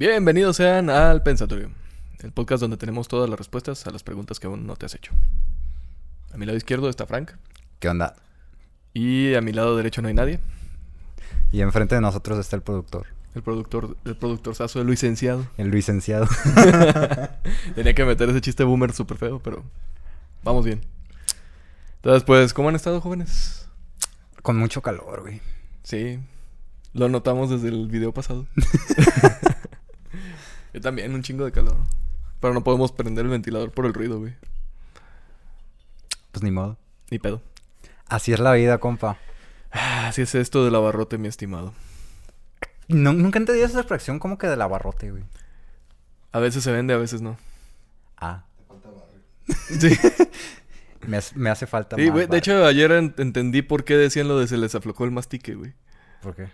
Bienvenidos sean al Pensatorio, el podcast donde tenemos todas las respuestas a las preguntas que aún no te has hecho. A mi lado izquierdo está Frank ¿Qué onda? y a mi lado derecho no hay nadie. Y enfrente de nosotros está el productor, El productor, el productor sazo, el licenciado. el licenciado. Tenía que meter ese chiste boomer súper feo, pero vamos bien. Entonces, pues, ¿cómo han estado, jóvenes? Con mucho calor, güey. Sí, lo notamos desde el video pasado. Yo también, un chingo de calor. Pero no podemos prender el ventilador por el ruido, güey. Pues ni modo. Ni pedo. Así es la vida, compa. Ah, Así es esto del abarrote, mi estimado. No- nunca he entendido esa expresión como que del abarrote, güey. A veces se vende, a veces no. Ah, Sí, me, hace- me hace falta sí más güey. De barrio. hecho, ayer en- entendí por qué decían lo de se les aflojó el mastique, güey. ¿Por qué?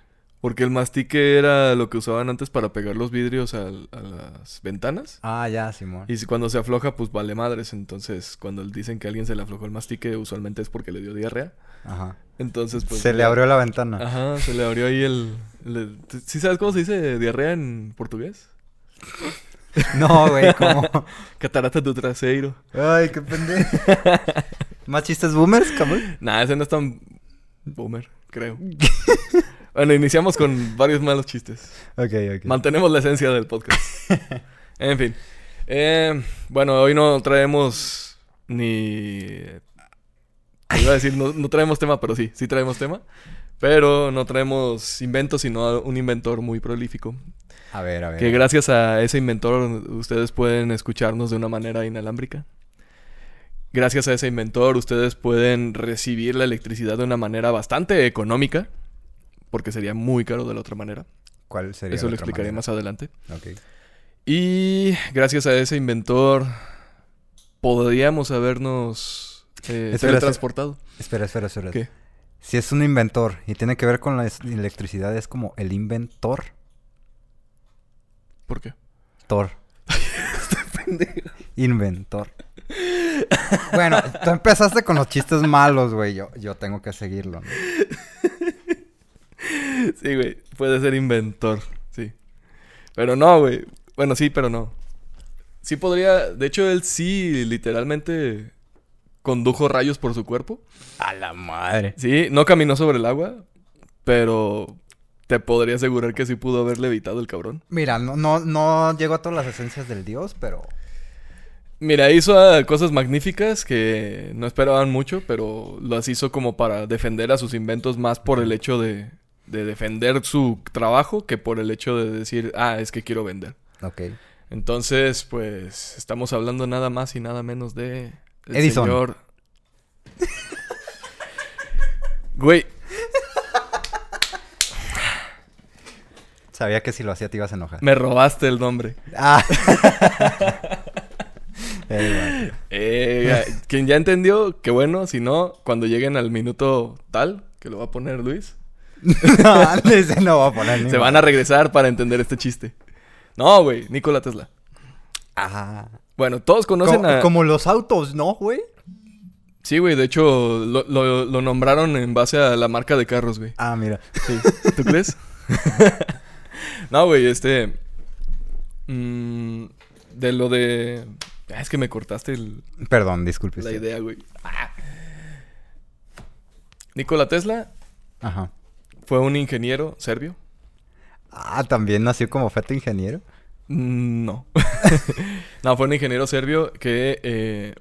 Porque el mastique era lo que usaban antes para pegar los vidrios al- a, las ventanas. Ah, ya, Simón. Y si cuando se afloja, pues vale madres. Entonces, cuando dicen que a alguien se le aflojó el mastique, usualmente es porque le dio diarrea. Ajá. Entonces, pues... Se le abrió la ventana. Ajá, se le abrió ahí el... el- ¿Sí sabes cómo se dice diarrea en portugués? No, güey, ¿cómo? Catarata do traseiro. Ay, qué pendejo. ¿Más chistes boomers, cabrón? Nah, ese no es tan boomer, creo. Bueno, iniciamos con varios malos chistes. Ok, ok. Mantenemos la esencia del podcast. en fin. Eh, bueno, hoy no traemos ni... Iba a decir, no, no traemos tema, pero sí, sí traemos tema. Pero no traemos inventos, sino un inventor muy prolífico. A ver, a ver. Que gracias a ese inventor ustedes pueden escucharnos de una manera inalámbrica. Gracias a ese inventor ustedes pueden recibir la electricidad de una manera bastante económica. Porque sería muy caro de la otra manera. ¿Cuál sería Eso la lo otra explicaré manera? más adelante. Ok. Y gracias a ese inventor podríamos habernos eh, Espera, teletransportado. Espera, espera, espera. ¿Qué? Si es un inventor y tiene que ver con la electricidad, es como el inventor. ¿Por qué? Thor. Inventor. Bueno, tú empezaste con los chistes malos, güey. Yo, yo tengo que seguirlo. ¿no? Sí, güey. Puede ser inventor. Sí. Pero no, güey. Bueno, sí, pero no. Sí podría... De hecho, él sí literalmente condujo rayos por su cuerpo. A la madre. Sí, no caminó sobre el agua. Pero te podría asegurar que sí pudo haberle evitado el cabrón. Mira, no, no, no llegó a todas las esencias del dios, pero... Mira, hizo ah, cosas magníficas que no esperaban mucho, pero las hizo como para defender a sus inventos más por el hecho de, de defender su trabajo que por el hecho de decir, ah, es que quiero vender. Ok. Entonces, pues, estamos hablando nada más y nada menos de... el Edison. señor- Güey, Sabía que si lo hacía te ibas a enojar. me robaste el nombre. Ah. Eh, quien ya entendió, que bueno, si no, cuando lleguen al minuto tal, que lo va a poner Luis, Ese no va a poner ni se van a regresar para entender este chiste. No, güey, Nikola Tesla. Ajá. Bueno, todos conocen Como, a... como los autos, ¿no, güey? Sí, güey, de hecho, lo, lo- lo nombraron en base a la marca de carros, güey. Ah, mira. Sí. ¿Tú crees? no, güey, este... mm, de lo de... Ah, es que me cortaste el- Perdón, disculpe. la idea, güey. Ah. Nikola Tesla Ajá. Fue un ingeniero serbio. Ah, también nació como feto ingeniero. Mm, No. no, fue un ingeniero serbio que eh,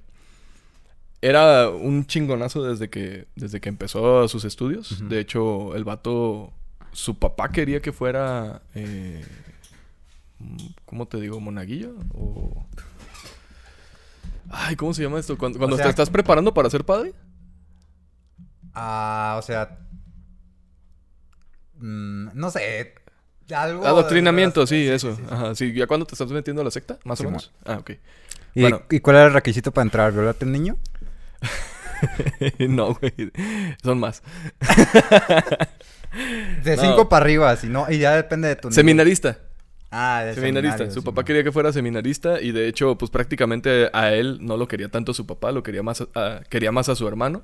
era un chingonazo desde que, desde que empezó sus estudios. De hecho, el vato, su papá quería que fuera, eh, ¿cómo te digo? ¿Monaguillo? O... Ay, ¿cómo se llama esto? Cuando, cuando sea- te estás preparando para ser padre. Ah, o sea. Mm, no sé. Algo. Adoctrinamiento, de- sí, eso. sí, sí. Ajá, sí, ya cuando te estás metiendo a la secta, más o menos. Ah, ok. ¿Y, Bueno. ¿Y cuál era el requisito para entrar? ¿Violarte un niño? no, güey. Son más. De No. 5 para arriba, si no. Y ya depende de tu nivel. Seminarista. Ah, de Seminarista. Su papá quería que fuera seminarista y de hecho, pues prácticamente a él no lo quería tanto su papá, lo quería más a, quería más a su hermano.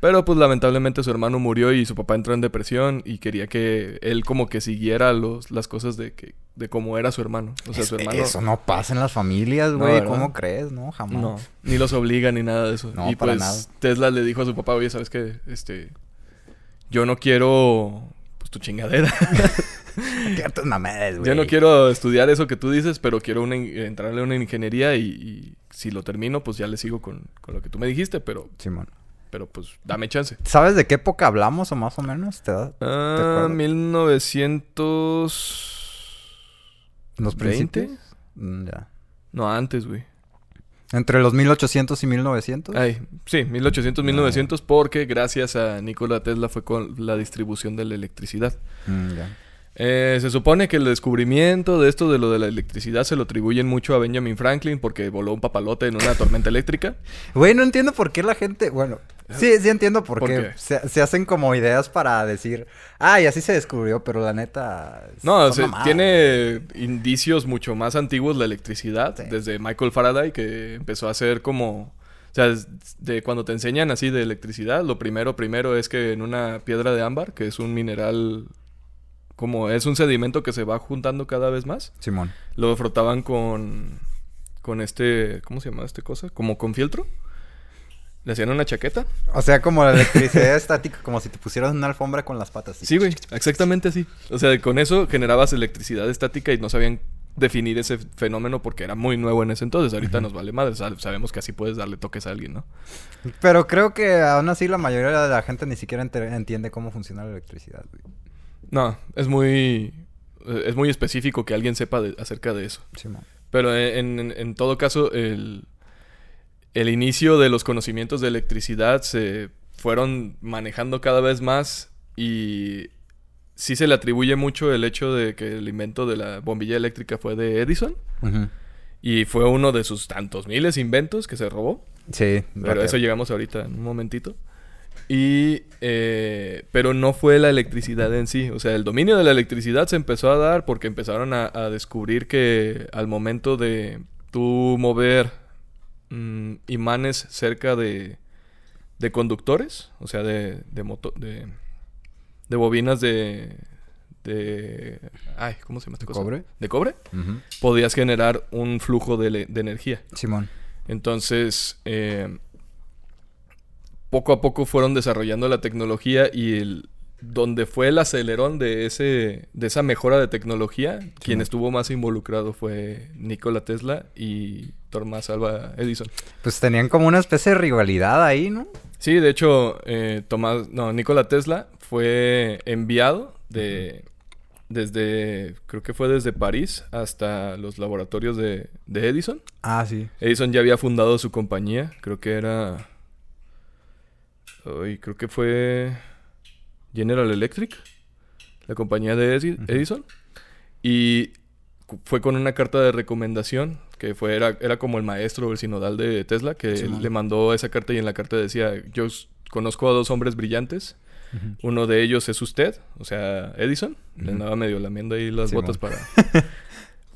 Pero pues lamentablemente su hermano murió y su papá entró en depresión y quería que él como que siguiera los, las cosas de que de cómo era su hermano. O sea, Es- su hermano Eso no pasa en las familias, güey. ¿Cómo crees? No, jamás. no, ni los obliga ni nada de eso. No, y para pues nada. Tesla le dijo a su papá, "Oye, ¿sabes qué? Este yo no quiero pues tu chingadera. Ciertas mamadas, güey. Yo no quiero estudiar eso que tú dices, pero quiero una entrarle a una ingeniería y, y si lo termino, pues ya le sigo con, con lo que tú me dijiste, pero, Simón. pero pues dame chance. ¿Sabes de qué época hablamos o más o menos? ¿Te da? Ah, acuerdas? 1900... ¿Los principios? Mm, ya. No, antes, güey. ¿Entre los 1800 y 1900? Ay, sí, 1800, 1900, porque gracias a Nikola Tesla fue con la distribución de la electricidad. Mm, ya. Eh, se supone que el descubrimiento de esto de lo de la electricidad se lo atribuyen mucho a Benjamin Franklin porque voló un papalote en una tormenta eléctrica. Güey, no entiendo por qué la gente... Bueno, sí, sí entiendo por, ¿Por qué. qué? Se, se hacen como ideas para decir... Ay, así se descubrió, pero la neta... No, se- tiene indicios mucho más antiguos la electricidad, Sí. desde Michael Faraday, que empezó a hacer como... O sea, de cuando te enseñan así de electricidad, lo primero, primero es que en una piedra de ámbar, que es un mineral, como es un sedimento que se va juntando cada vez más, Simón. lo frotaban con, con este, ¿cómo se llama esta cosa? Como con fieltro. Le hacían una chaqueta. O sea, como la electricidad estática, como si te pusieras una alfombra con las patas. Sí, güey, exactamente así. O sea, con eso generabas electricidad estática y no sabían definir ese fenómeno porque era muy nuevo en ese entonces. Ahorita nos vale madre, sab- sabemos que así puedes darle toques a alguien, ¿no? Pero creo que aún así la mayoría de la gente ni siquiera entiende cómo funciona la electricidad, güey. No, es muy es muy específico que alguien sepa de- acerca de eso. Simón. Pero en, en- en todo caso, el, el inicio de los conocimientos de electricidad se fueron manejando cada vez más y sí se le atribuye mucho el hecho de que el invento de la bombilla eléctrica fue de Edison y fue uno de sus tantos miles inventos que se robó. Sí. Pero eso llegamos ahorita en un momentito. Y, eh, pero no fue la electricidad en sí. O sea, el dominio de la electricidad se empezó a dar porque empezaron a, a descubrir que al momento de tú mover mm, imanes cerca de, de conductores, o sea, de, de, moto- de, de bobinas de, de... Ay, ¿cómo se llama esta ¿De cosa? cobre? De cobre. Podías generar un flujo de, de energía. Simón. Entonces, eh, poco a poco fueron desarrollando la tecnología y el, donde fue el acelerón de, ese, de esa mejora de tecnología, quien estuvo más involucrado fue Nikola Tesla y Thomas Alva Edison. Pues tenían como una especie de rivalidad ahí, ¿no? Sí, de hecho, eh, Tomás, no, Nikola Tesla fue enviado de, desde, creo que fue desde París hasta los laboratorios de, de Edison. Ah, sí. Edison ya había fundado su compañía, creo que era... Ay, creo que fue General Electric, la compañía de. Edison. Y fue con una carta de recomendación, que fue, era, era como el maestro o el sinodal de Tesla, que le mandó esa carta y en la carta decía, yo conozco a dos hombres brillantes, uno de ellos es usted, o sea, Edison. Le andaba medio lamiendo ahí las botas para,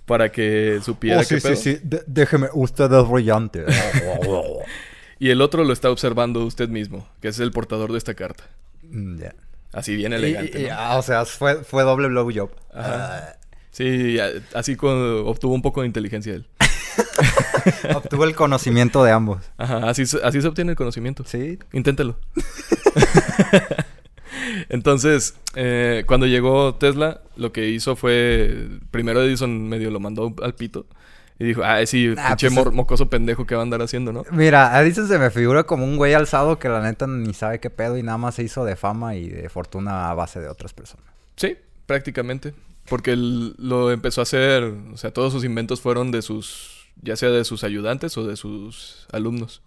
para que supiera Oh, sí, qué pedo. sí, sí. De- déjeme, usted es brillante. Y el otro lo está observando usted mismo, que es el portador de esta carta. Mm. Así bien elegante. y- ¿no? ah, o sea, fue, fue doble blowjob. Ajá. Sí, a- así con- obtuvo un poco de inteligencia él. Obtuvo el conocimiento de ambos. Ajá, así, se- así se obtiene el conocimiento. Sí. Inténtelo. Entonces, eh, cuando llegó Tesla, lo que hizo fue. Primero Edison medio lo mandó al pito. Y dijo, ah, sí, Ah, pinche pues mocoso pendejo que va a andar haciendo, ¿no? Mira, a Edison se me figura como un güey alzado que la neta ni sabe qué pedo y nada más se hizo de fama y de fortuna a base de otras personas. Sí, prácticamente. Porque él lo empezó a hacer, o sea, todos sus inventos fueron de sus, ya sea de sus ayudantes o de sus alumnos.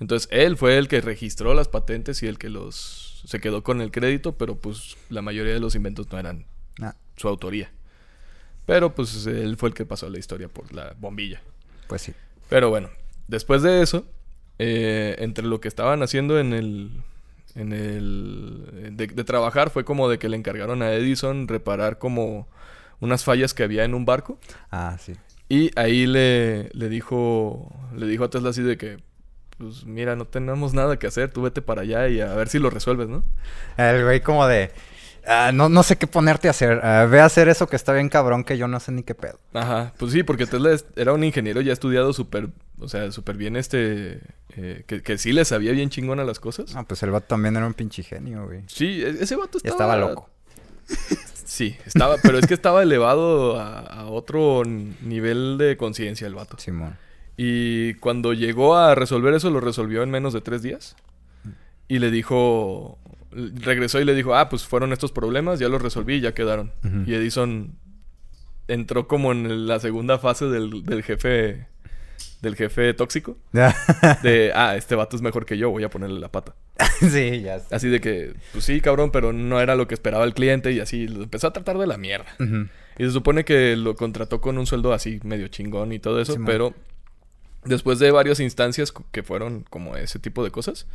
Entonces, él fue el que registró las patentes y el que los, se quedó con el crédito, pero pues la mayoría de los inventos no eran su autoría. Pero pues él fue el que pasó la historia por la bombilla. pues sí. Pero bueno, después de eso, eh, entre lo que estaban haciendo en el. En el. De, de trabajar fue como de que le encargaron a Edison reparar como unas fallas que había en un barco. Ah, sí. Y ahí le, le dijo le dijo a Tesla así de que pues mira, no tenemos nada que hacer, tú vete para allá y a ver si lo resuelves, ¿no? El güey como de... "Ah, no, no sé qué ponerte a hacer. Ah, ve a hacer eso que está bien cabrón que yo no sé ni qué pedo. Ajá, pues sí, porque Tesla es- era un ingeniero ya estudiado súper, o sea, súper bien este, eh, que, que sí le sabía bien chingón a las cosas. Ah, pues el vato también era un pinche genio, güey. Sí, e- ese vato Y estaba... estaba loco. Sí, estaba, pero es que estaba elevado a, a otro nivel de conciencia el vato. Simón. Y cuando llegó a resolver eso, lo resolvió en menos de tres días. Y le dijo, regresó y le dijo, ah, pues fueron estos problemas, ya los resolví y ya quedaron. Y Edison entró como en la segunda fase del, del jefe, del jefe tóxico. De, ah, este vato es mejor que yo, voy a ponerle la pata. sí, ya sé. Así de que, pues sí, cabrón, pero no era lo que esperaba el cliente y así lo empezó a tratar de la mierda. Y se supone que lo contrató con un sueldo así medio chingón y todo eso, pero después de varias instancias que fueron como ese tipo de cosas.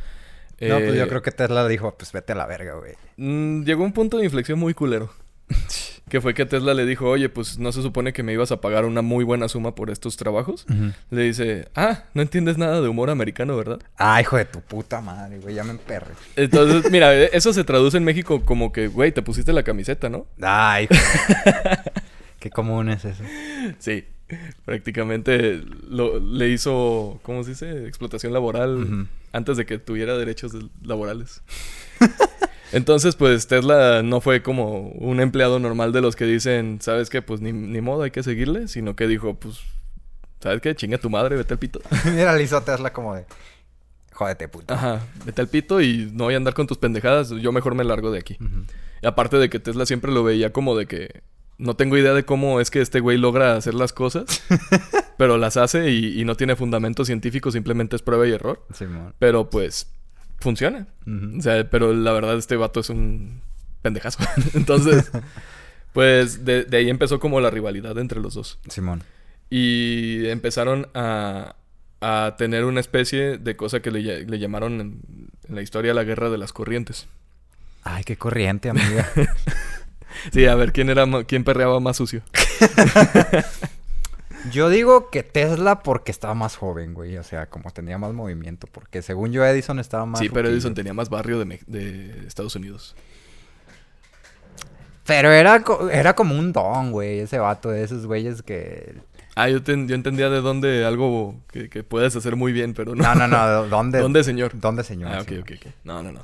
No, pues eh, yo creo que Tesla dijo, pues vete a la verga, güey. mm, llegó un punto de inflexión muy culero. que fue que Tesla le dijo, oye, pues no se supone que me ibas a pagar una muy buena suma por estos trabajos. Le dice, ah, no entiendes nada de humor americano, ¿verdad? Ah, hijo de tu puta madre, güey, ya me emperré. Entonces, mira, eso se traduce en México como que, güey, te pusiste la camiseta, ¿no? Ay, hijo. Qué común es eso. Sí, prácticamente lo- le hizo, ¿cómo se dice? Explotación laboral antes de que tuviera derechos laborales. Entonces, pues Tesla no fue como un empleado normal de los que dicen, ¿sabes qué? Pues ni, ni modo, hay que seguirle, sino que dijo, pues, ¿sabes qué? Chinga tu madre, vete al pito. Mira, le hizo a Tesla como de, jódete, puto. Ajá, vete al pito y no voy a andar con tus pendejadas, yo mejor me largo de aquí. Y aparte de que Tesla siempre lo veía como de que no tengo idea de cómo es que este güey logra hacer las cosas, pero las hace y, y no tiene fundamento científico, simplemente es prueba y error. Simón. Pero pues funciona. O sea, pero la verdad este vato es un pendejazo. Entonces, pues de, de ahí empezó como la rivalidad entre los dos. Simón. Y empezaron a, a tener una especie de cosa que le, le llamaron en, en la historia la guerra de las corrientes. Ay, qué corriente, amiga. Sí, a ver quién era quién perreaba más sucio. Yo digo que Tesla porque estaba más joven, güey. O sea, como tenía más movimiento. Porque según yo, Edison estaba más... Sí, pero ruquillo. Edison tenía más barrio de, Estados Unidos. Pero era, era como un don, güey. Ese vato de esos güeyes que... Ah, yo, ten- yo entendía de dónde algo que, que puedes hacer muy bien, pero no. No, no, no. ¿Dónde? ¿Dónde, señor? ¿Dónde, señor? Ah, ok, ok, ok. No, no, no.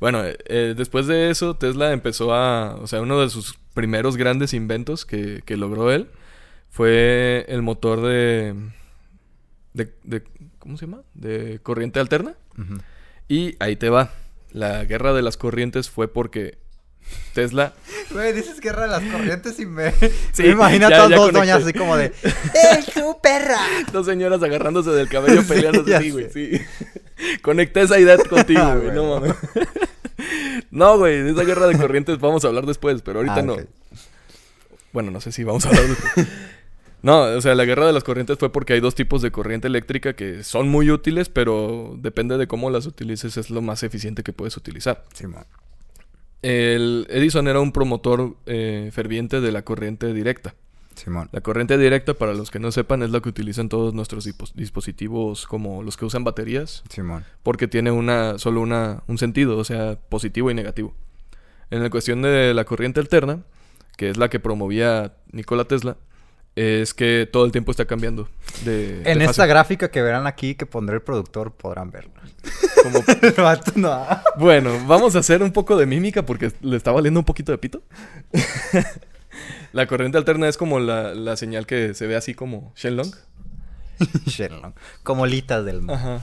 Bueno, eh, eh, después de eso, Tesla empezó a... O sea, uno de sus primeros grandes inventos que, que logró él fue el motor de, de... de- ¿Cómo se llama? De corriente alterna. Y ahí te va. La guerra de las corrientes fue porque Tesla... Güey, dices guerra de las corrientes y me... Sí, me imagino ya- a todas dos doñas así como de... ¡Ey, su perra! Dos señoras agarrándose del cabello Sí, peleándose así, güey. Sí. Conecté esa idea contigo, Ah, güey. No mames. no, güey. De esa guerra de corrientes vamos a hablar después, pero ahorita Ah, no. Bueno, no sé si vamos a hablar después. No, o sea, la guerra de las corrientes fue porque hay dos tipos de corriente eléctrica que son muy útiles, pero depende de cómo las utilices, es lo más eficiente que puedes utilizar. Simón. El Edison era un promotor eh, ferviente de la corriente directa. Simón. La corriente directa, para los que no sepan, es la que utilizan todos nuestros dispos- dispositivos como los que usan baterías, Simón. porque tiene una, solo una, un sentido, o sea, positivo y negativo. En la cuestión de la corriente alterna, que es la que promovía Nikola Tesla, es que todo el tiempo está cambiando. De, En de esta gráfica que verán aquí, que pondré el productor, podrán verlo. Como- no. Bueno, vamos a hacer un poco de mímica porque le está valiendo un poquito de pito. la corriente alterna es como la, la señal que se ve así como Shenlong. Shenlong. Como litas del mar. Ajá.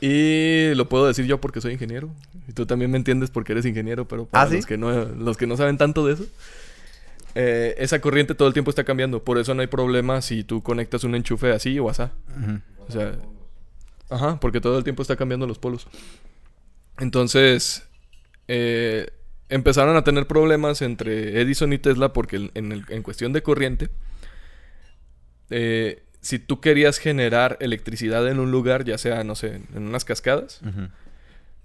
Y lo puedo decir yo porque soy ingeniero. Y tú también me entiendes porque eres ingeniero, pero para ¿Ah, sí? los, que no, los que no saben tanto de eso. Eh, esa corriente todo el tiempo está cambiando. Por eso no hay problema si tú conectas un enchufe así o. Ujú. O sea, ajá, porque todo el tiempo está cambiando los polos. Entonces, eh, empezaron a tener problemas entre Edison y Tesla porque en, en el- en cuestión de corriente, eh, si tú querías generar electricidad en un lugar, ya sea, no sé, en unas cascadas,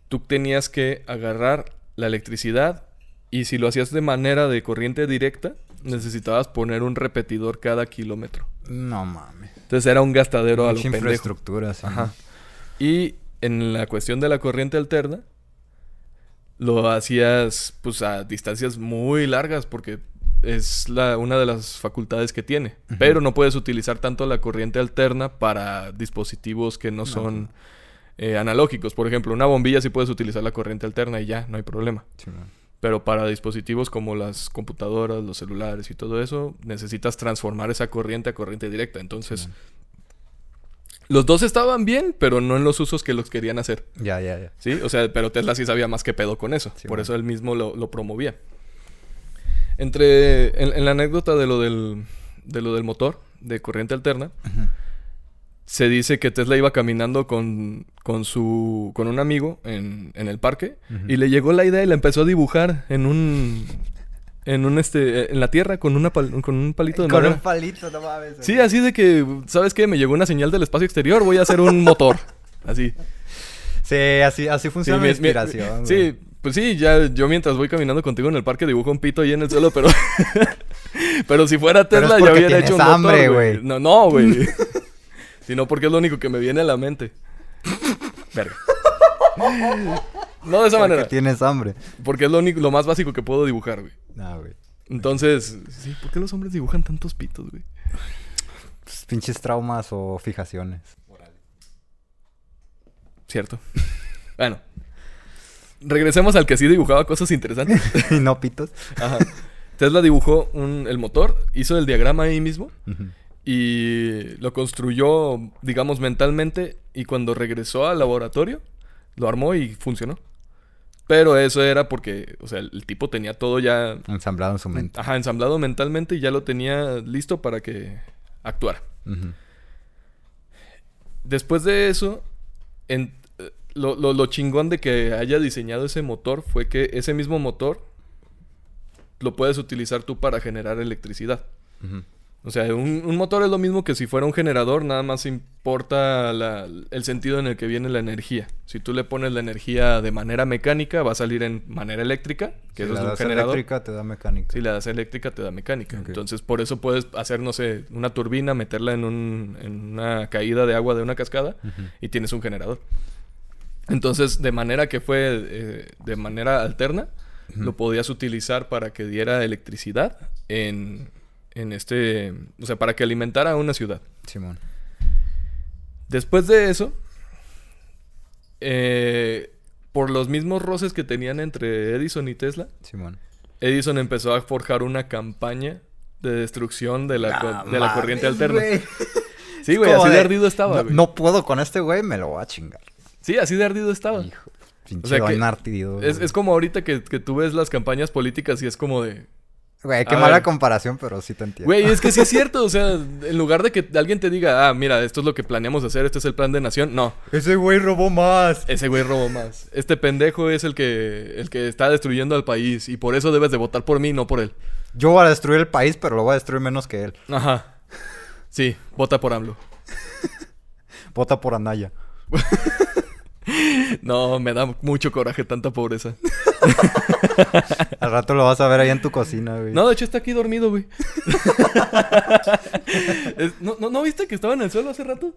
tú tenías que agarrar la electricidad y si lo hacías de manera de corriente directa, necesitabas poner un repetidor cada kilómetro. No mames. Entonces era un gastadero a lo pendejo. infraestructura, sí. Ajá. Y en la cuestión de la corriente alterna, lo hacías pues a distancias muy largas porque es la, una de las facultades que tiene. Pero no puedes utilizar tanto la corriente alterna para dispositivos que no No. son eh, analógicos. Por ejemplo, una bombilla sí puedes utilizar la corriente alterna y ya, no hay problema. Sí, man. Pero para dispositivos como las computadoras, los celulares y todo eso, necesitas transformar esa corriente a corriente directa. Entonces, los dos estaban bien, pero no en los usos que los querían hacer. Ya, ya, ya. ¿Sí? O sea, pero Tesla sí sabía más que pedo con eso. Sí, Por eso él mismo lo, lo promovía. Entre. En, en la anécdota de lo del. De lo del motor, de corriente alterna, Ujú. Se dice que Tesla iba caminando con, con su. con un amigo en, en el parque. Y le llegó la idea y la empezó a dibujar en un. En un este. en la tierra con una pal- con un palito de Con madera. un palito, no mames. Sí, así de que, ¿sabes qué? Me llegó una señal del espacio exterior, voy a hacer un motor. Así. Sí, así, así funciona Sí, mi- mi- inspiración. sí, pues sí, ya yo mientras voy caminando contigo en el parque dibujo un pito ahí en el suelo, pero. pero si fuera Tesla ya hubiera hecho un motor, hambre, güey. No, no, güey. Sino porque es lo único que me viene a la mente. Verga. No de esa Porque manera. tienes hambre. Porque es lo único, lo más básico que puedo dibujar, güey. No, güey. Entonces, sí, ¿por qué los hombres dibujan tantos pitos, güey? Pues, pinches traumas o fijaciones. Cierto. bueno. Regresemos al que sí dibujaba cosas interesantes. y no pitos. Ajá. Tesla dibujó un- el motor, hizo el diagrama ahí mismo Ujú. Y lo construyó, digamos, mentalmente. Y cuando regresó al laboratorio, lo armó y funcionó. Pero eso era porque, o sea, el, tipo tenía todo ya Ensamblado en su mente. ajá, ensamblado mentalmente y ya lo tenía listo para que actuara. Después de eso, en- lo, lo- lo chingón de que haya diseñado ese motor fue que ese mismo motor lo puedes utilizar tú para generar electricidad. Ujú. O sea, un, un motor es lo mismo que si fuera un generador, nada más importa la- el sentido en el que viene la energía. Si tú le pones la energía de manera mecánica, va a salir en manera eléctrica, que Si eso la es un das generador. eléctrica, te da mecánica. Si le das eléctrica, te da mecánica. Entonces, por eso puedes hacer, no sé, una turbina, meterla en, un- en una caída de agua de una cascada y tienes un generador. Entonces, de manera que fue eh, de manera alterna, lo podías utilizar para que diera electricidad en, en este, o sea, para que alimentara a una ciudad. Simón. Después de eso, eh, por los mismos roces que tenían entre Edison y Tesla, Simón. Edison empezó a forjar una campaña de destrucción de la, co- de la corriente Mames, alterna. güey. Sí, güey, así de de, ardido estaba, No, puedo con este güey, me lo voy a chingar. Sí, así de ardido estaba. Hijo. Pinche O sea que don ardido, Es, es como ahorita que, que tú ves las campañas políticas y es como de... Güey, qué A mala ver. comparación, pero sí te entiendo. Güey, es que sí es cierto. O sea, en lugar de que alguien te diga, ah, mira, esto es lo que planeamos hacer, este es el plan de nación. No, Ese güey robó más. ese güey robó más. Este pendejo es el que, el que está destruyendo al país y por eso debes de votar por mí, no por él. Yo voy a destruir el país, pero lo voy a destruir menos que él. Ajá. Sí, vota por AMLO. Vota por Anaya. No, me da mucho coraje tanta pobreza. Al rato lo vas a ver ahí en tu cocina, güey. No, de hecho está aquí dormido, güey. ¿no, no, ¿No viste que estaba en el suelo hace rato?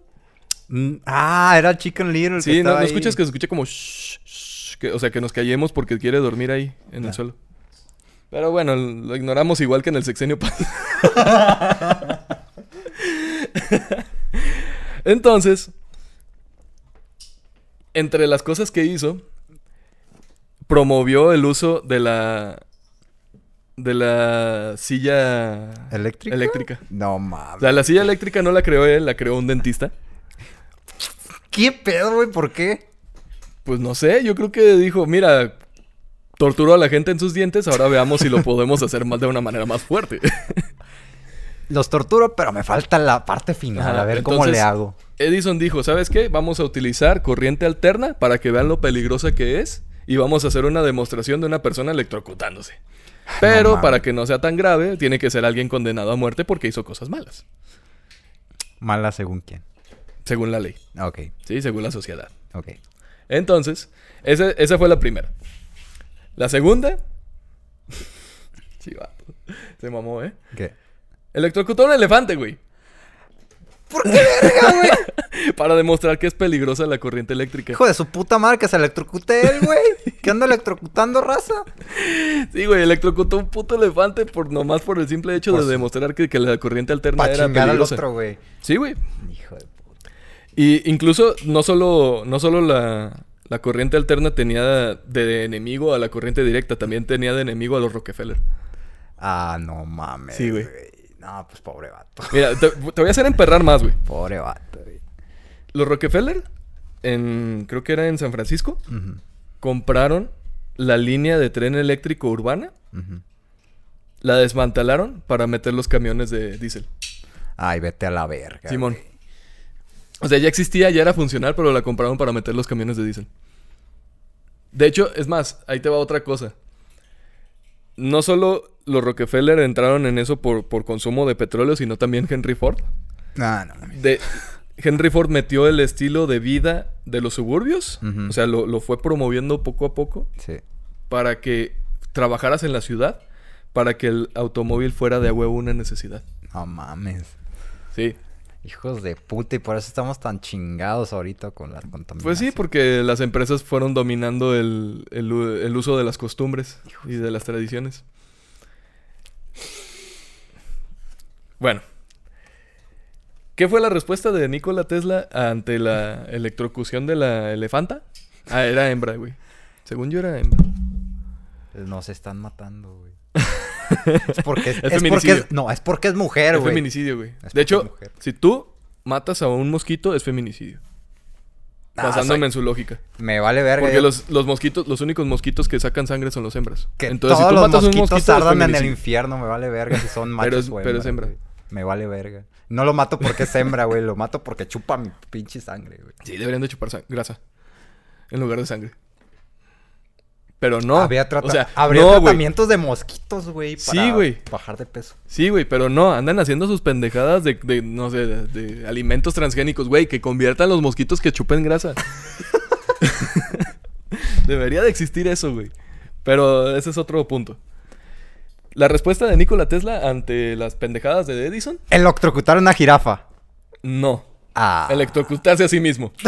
Mm, ah, era Chicken Little. el que Sí, no, ahí. escuchas que se escucha como shh, shh, que- o sea, que nos callemos porque quiere dormir ahí en el Ya. suelo. Pero bueno, lo ignoramos igual que en el sexenio pasado. Entonces, entre las cosas que hizo, promovió el uso de la de la silla ¿Eléctrica? eléctrica. No O mames. sea, la silla eléctrica no la creó él, la creó un dentista. ¿Qué pedo, güey? ¿Por qué? Pues no sé, yo creo que dijo, mira, torturó a la gente en sus dientes, ahora veamos si lo podemos hacer más de una manera más fuerte. Los torturo, pero me falta la parte final. Ajá, a ver cómo le hago. Edison dijo, ¿sabes qué? Vamos a utilizar corriente alterna para que vean lo peligrosa que es y vamos a hacer una demostración de una persona electrocutándose. Pero mames. para que no sea tan grave, tiene que ser alguien condenado a muerte porque hizo cosas malas, Mala según quién. según la ley, Ok, ¿sí? Según la sociedad. ok. Entonces, ese- esa fue la primera. La segunda... Chivato. Se mamó, ¿eh? ¿Qué? Electrocutó a un elefante, güey. ¿Por qué verga, güey? Para demostrar que es peligrosa la corriente eléctrica. Hijo de su puta madre que se electrocute él, güey. ¿Qué anda electrocutando raza? Sí, güey, electrocutó un puto elefante por nomás por el simple hecho Pues- de demostrar que, que la corriente alterna era chingar al peligrosa. otro, güey. Sí, güey. Hijo de puta. Y incluso no solo, no solo la, la corriente alterna tenía de enemigo a la corriente directa, también tenía de enemigo a los Rockefeller. Ah, no mames. Sí, güey. No, pues pobre vato. Mira, te, te voy a hacer emperrar más, güey. Pobre vato, güey. Los Rockefeller, en, creo que era en San Francisco, compraron la línea de tren eléctrico urbana, la desmantelaron para meter los camiones de diésel. Ay, vete a la verga. Simón. güey. O sea, ya existía, ya era funcional, pero la compraron para meter los camiones de diésel. De hecho, es más, ahí te va otra cosa. No solo los Rockefeller entraron en eso por, por consumo de petróleo, sino también Henry Ford. No, no mames. De, Henry Ford metió el estilo de vida de los suburbios, o sea, lo, lo fue promoviendo poco a poco Sí. para que trabajaras en la ciudad, para que el automóvil fuera de a huevo una necesidad. No mames. Sí. Hijos de puta, y por eso estamos tan chingados ahorita con la contaminación. Pues sí, porque las empresas fueron dominando el, el uso de las costumbres y de las tradiciones. Bueno. ¿Qué fue la respuesta de Nikola Tesla ante la electrocución de la elefanta? Ah, era hembra, güey. Según yo era hembra. Nos están matando, güey. es porque es, Es es porque es- no, es porque es mujer, Es güey. feminicidio, güey. Es De es hecho, si tú matas a un mosquito, es feminicidio. Ah, Basándome soy- en su lógica. Me vale verga. Porque los, los mosquitos, los únicos mosquitos que sacan sangre son los hembras. que Entonces, todos si tú los matas a un mosquitos mosquito, es tardan en el infierno, me vale verga si son machos Pero es- o pero es hembra. güey. Me vale verga. No lo mato porque es hembra, güey. Lo mato porque chupa mi pinche sangre, güey. Sí, deberían de chupar grasa. En lugar de sangre. Pero no. Habría, trata- o sea, habría no, güey. tratamientos de mosquitos, güey. Sí, para güey. Bajar de peso. Sí, güey, pero no. Andan haciendo sus pendejadas de, de, no sé, de, de alimentos transgénicos, güey, que conviertan los mosquitos que chupen grasa. Debería de existir eso, güey. Pero ese es otro punto. La respuesta de Nikola Tesla ante las pendejadas de Edison, Electrocutar una jirafa. no. Ah. Electrocutarse a sí mismo.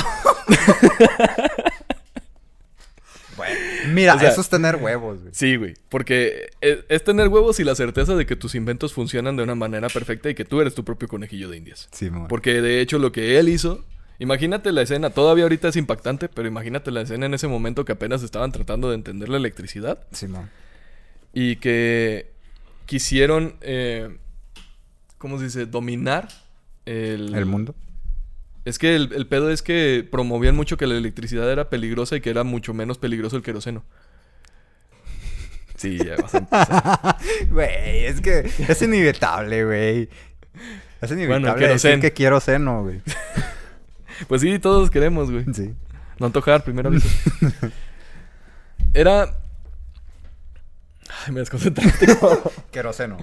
Mira, O sea- eso es tener huevos, güey. Sí, güey. Porque es, es tener huevos y la certeza de que tus inventos funcionan de una manera perfecta y que tú eres tu propio conejillo de indias. Sí, mo. Porque de hecho lo que él hizo, imagínate la escena, todavía ahorita es impactante, pero imagínate la escena en ese momento que apenas estaban tratando de entender la electricidad Sí, mo. y que quisieron, eh, ¿cómo se dice? Dominar el... El mundo. Es que el, el pedo es que promovían mucho que la electricidad era peligrosa y que era mucho menos peligroso el queroseno. Sí, ya vas a empezar. Güey, es que es inevitable, güey. Es inevitable decir queroseno. que quiero seno, güey. Pues sí, todos queremos, güey. Sí. No antojar, primero aviso. Era. Ay, me desconcentraste. Queroseno.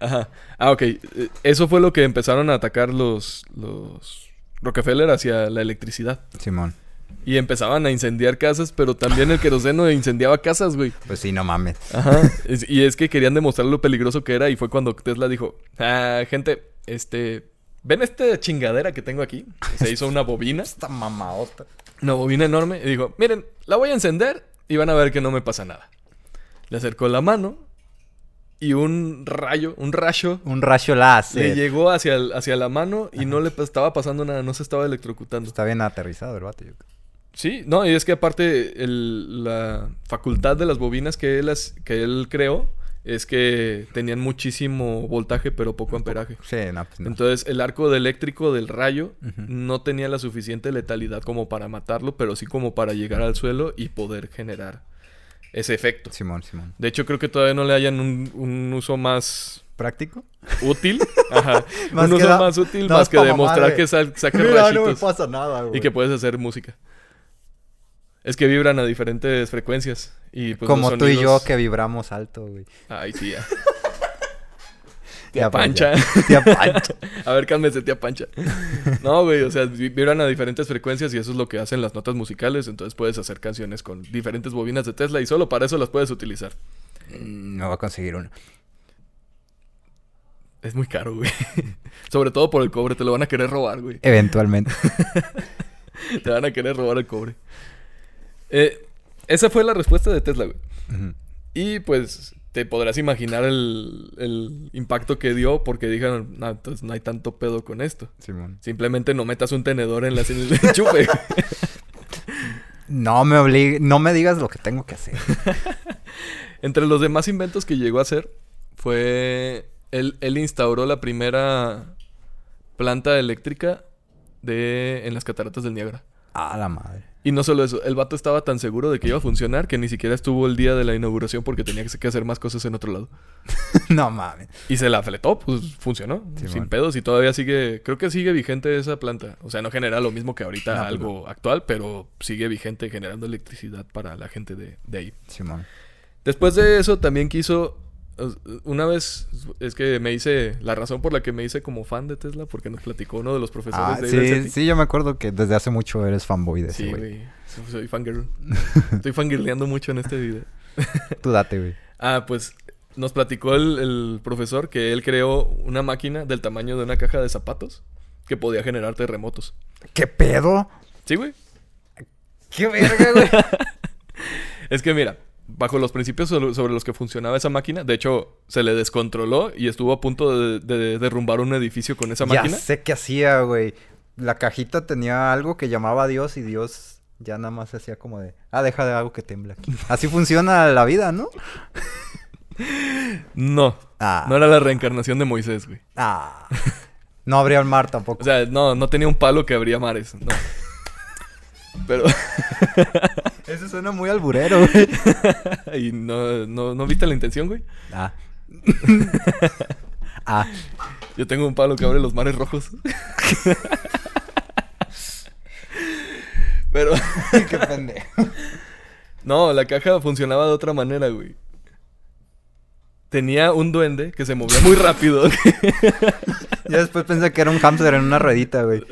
Ajá. Ah, ok. Eh, Eso fue lo que empezaron a atacar los, los Rockefeller hacia la electricidad. Simón. Y empezaban a incendiar casas, pero también el queroseno incendiaba casas, güey. Pues sí, no mames. Ajá. Es- y es que querían demostrar lo peligroso que era y fue cuando Tesla dijo, ah, gente, este, ¿ven esta chingadera que tengo aquí? Se hizo una bobina, Esta mamaota. una bobina enorme y dijo, miren, la voy a encender y van a ver que no me pasa nada. Le acercó la mano y un rayo, un rayo, Un rayo le láser. llegó hacia, el- hacia la mano y no le estaba pasando nada, no se estaba electrocutando. Está bien aterrizado el vato. yo creo. Sí, no, y es que aparte el- la facultad de las bobinas que él, que él creó es que tenían muchísimo voltaje pero poco amperaje. Sí, no, pues no. Entonces el arco de eléctrico del rayo no tenía la suficiente letalidad como para matarlo, pero sí como para llegar al suelo y poder generar ese efecto. Simón, Simón. De hecho creo que todavía no le hayan un, un uso más ¿Práctico? útil. Ajá. Más un uso da- más útil más que demostrar mamar, que sal- saca Mira, no me pasa nada, güey. Y que puedes hacer música. Es que vibran a diferentes frecuencias. Y pues Como tú y yo que vibramos alto, güey. Ay, tía. Tía Pancha. Tía Pancha. a ver, cálmese, tía Pancha. No, güey, o sea, vi- vibran a diferentes frecuencias y eso es lo que hacen las notas musicales. Entonces puedes hacer canciones con diferentes bobinas de Tesla y solo para eso las puedes utilizar. Mm, Me voy a conseguir uno. Es muy caro, güey. Sobre todo por el cobre, te lo van a querer robar, güey. Eventualmente. te van a querer robar el cobre. Eh, esa fue la respuesta de Tesla, güey. Y pues te podrás imaginar el, el impacto que dio porque dijeron, no, entonces no hay tanto pedo con esto. Simón. Simplemente no metas un tenedor en la en el enchufe. No me obligue, no me digas lo que tengo que hacer. Entre los demás inventos que llegó a hacer fue... Él, él instauró la primera planta eléctrica de, en las cataratas del Niágara. Ah, la madre. Y no solo eso, el vato estaba tan seguro de que iba a funcionar que ni siquiera estuvo el día de la inauguración porque tenía que hacer más cosas en otro lado. no mames. Y se la fletó, pues funcionó. Sí, sin man. pedos y todavía sigue, creo que sigue vigente esa planta. O sea, no genera lo mismo que ahorita No, pues algo actual, pero sigue vigente generando electricidad para la gente de, de ahí. Simón. Después de eso también quiso, una vez, es que me hice, la razón por la que me hice como fan de Tesla, porque nos platicó uno de los profesores Ah, de sí, sí, yo me acuerdo que desde hace mucho eres fanboy de ese Sí, güey. Soy fangirl. Estoy fangirleando mucho en este video. Tú date, güey. Ah, pues nos platicó el, el profesor que él creó una máquina del tamaño de una caja de zapatos que podía generar terremotos. ¿Qué pedo? Sí, güey. ¿Qué verga, güey? Es que mira, bajo los principios sobre los que funcionaba esa máquina, de hecho, se le descontroló y estuvo a punto de, de derrumbar un edificio con esa ya máquina. sé qué hacía, güey. La cajita tenía algo que llamaba a Dios y Dios ya nada más hacía como de, ah, deja de algo que temble aquí. Así funciona la vida, ¿no? No, Ah. no era la reencarnación de Moisés, güey. Ah. No abría el mar tampoco. O sea, no, no tenía un palo que abría mares, no. Pero, Eso suena muy alburero, güey. y no, no, ¿no viste la intención, güey? Ah. ah. Yo tengo un palo que abre los mares rojos. Pero, Qué pendejo. no, la caja funcionaba de otra manera, güey. Tenía un duende que se movía muy rápido. Ya después pensé que era un hámster en una ruedita, güey.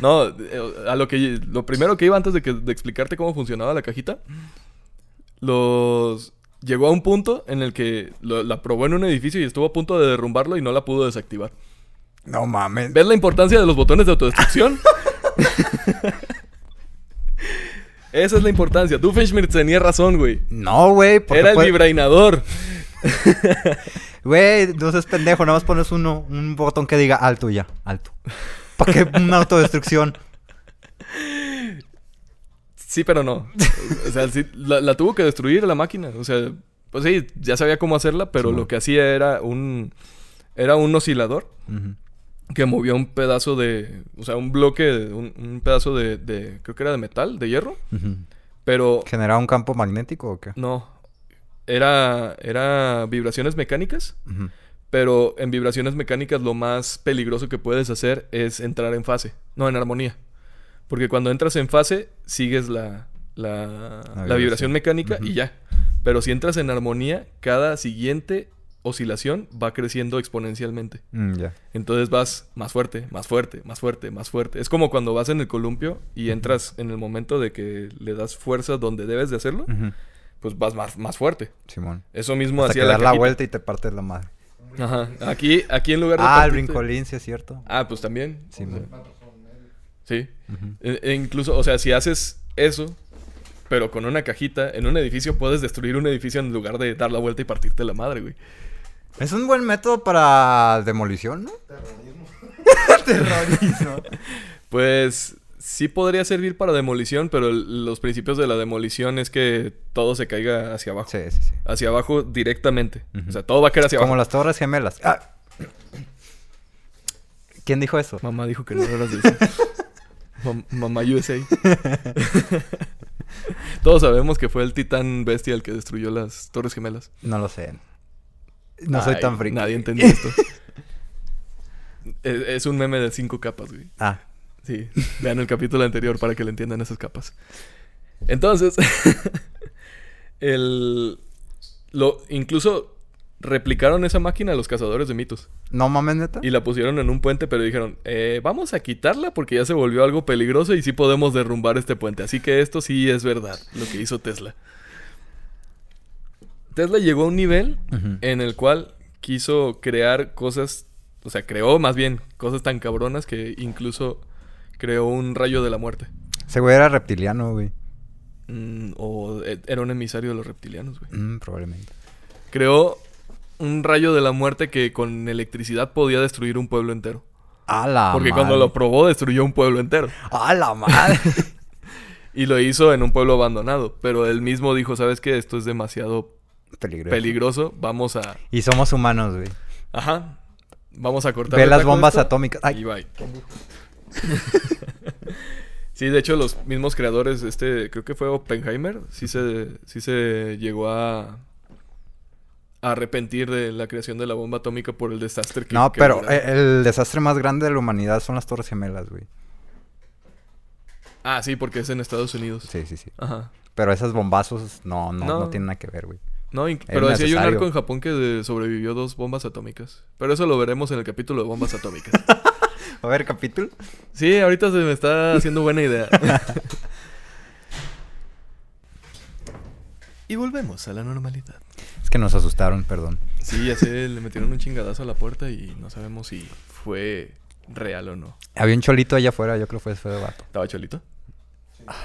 No, eh, a lo que lo primero que iba antes de, que, de explicarte cómo funcionaba la cajita, los llegó a un punto en el que lo- la probó en un edificio y estuvo a punto de derrumbarlo y no la pudo desactivar. No mames. ¿Ves la importancia de los botones de autodestrucción? Esa es la importancia. Doofenshmirtz tenía razón, güey. No, güey. Era el puede- vibrainador. Güey, no seas pendejo, nada más pones uno, un botón que diga alto ya, alto. ¿Para qué una autodestrucción? Sí, pero no. O sea, sí, la, la tuvo que destruir la máquina. O sea, pues sí, ya sabía cómo hacerla, pero Sí, lo que hacía era un... Era un oscilador que movía un pedazo de... O sea, un bloque, un, un pedazo de, de... Creo que era de metal, de hierro. Pero ¿Generaba un campo magnético o qué? no. Era... Era vibraciones mecánicas. Ujú. Pero en vibraciones mecánicas lo más peligroso que puedes hacer es entrar en fase, no en armonía. Porque cuando entras en fase, sigues la, la, la vibración. vibración mecánica y ya. Pero si entras en armonía, cada siguiente oscilación va creciendo exponencialmente. Mm, ya. Entonces vas más fuerte, más fuerte, más fuerte, más fuerte. Es como cuando vas en el columpio y entras en el momento de que le das fuerza donde debes de hacerlo, pues vas más, más fuerte. Simón. Eso mismo Hasta que hacía dar la vuelta y te partes la madre. Ajá. Aquí, aquí en lugar de Ah, el brincolín, sí es cierto. Ah, pues también. Simón. Sí. Ujú. E- e incluso, o sea, si haces eso, pero con una cajita, en un edificio puedes destruir un edificio en lugar de dar la vuelta y partirte la madre, güey. Es un buen método para demolición, ¿no? Terrorismo. Pues sí podría servir para demolición, pero el- los principios de la demolición es que todo se caiga hacia abajo. Sí, sí, sí. Hacia abajo directamente. O sea, todo va a caer hacia Como abajo. las torres gemelas. Ah. ¿Quién dijo eso? Mamá dijo que no eras de eso. Mam- Mamá USA. Todos sabemos que fue el titán bestia el que destruyó las Torres Gemelas. No lo sé. No soy tan friki. Nadie entendió esto. es, es un meme de cinco capas, güey. Ah, Sí, vean el capítulo anterior para que le entiendan esas capas. Entonces, el lo incluso replicaron esa máquina los cazadores de mitos no mames, neta. y la pusieron en un puente, pero dijeron, eh, vamos a quitarla porque ya se volvió algo peligroso y sí podemos derrumbar este puente. Así que esto sí es verdad, lo que hizo Tesla. Tesla llegó a un nivel en el cual quiso crear cosas, o sea, creó más bien cosas tan cabronas que incluso creó un rayo de la muerte. Ese güey era reptiliano, güey. Mm, o e- era un emisario de los reptilianos, güey. Mm, probablemente. Creó un rayo de la muerte que con electricidad podía destruir un pueblo entero. A la Porque madre. cuando lo probó destruyó un pueblo entero. A la madre. Y lo hizo en un pueblo abandonado. Pero él mismo dijo, ¿sabes qué? Esto es demasiado Peligroso. peligroso. Vamos a... Y somos humanos, güey. Ajá. Vamos a cortar. Ve el las bombas atómicas. Y Ay, bye. sí, de hecho, los mismos creadores, este, creo que fue Oppenheimer, sí se, sí se llegó a, a arrepentir de la creación de la bomba atómica por el desastre que no, que pero eh, el desastre más grande de la humanidad son las Torres Gemelas, güey. Ah, sí, porque es en Estados Unidos. Sí, sí, sí. Ajá. Pero esos bombazos no, no, no. No. tienen nada que ver, güey. No, pero sí hay un arco en Japón que sobrevivió dos bombas atómicas. Pero eso lo veremos en el capítulo de bombas atómicas. A ver, capítulo. sí, ahorita se me está haciendo buena idea. y volvemos a la normalidad. Es que nos asustaron, perdón. Sí, ya sé, le metieron un chingadazo a la puerta y no sabemos si fue real o no. Había un cholito allá afuera, yo creo que fue ese vato. ¿Estaba cholito?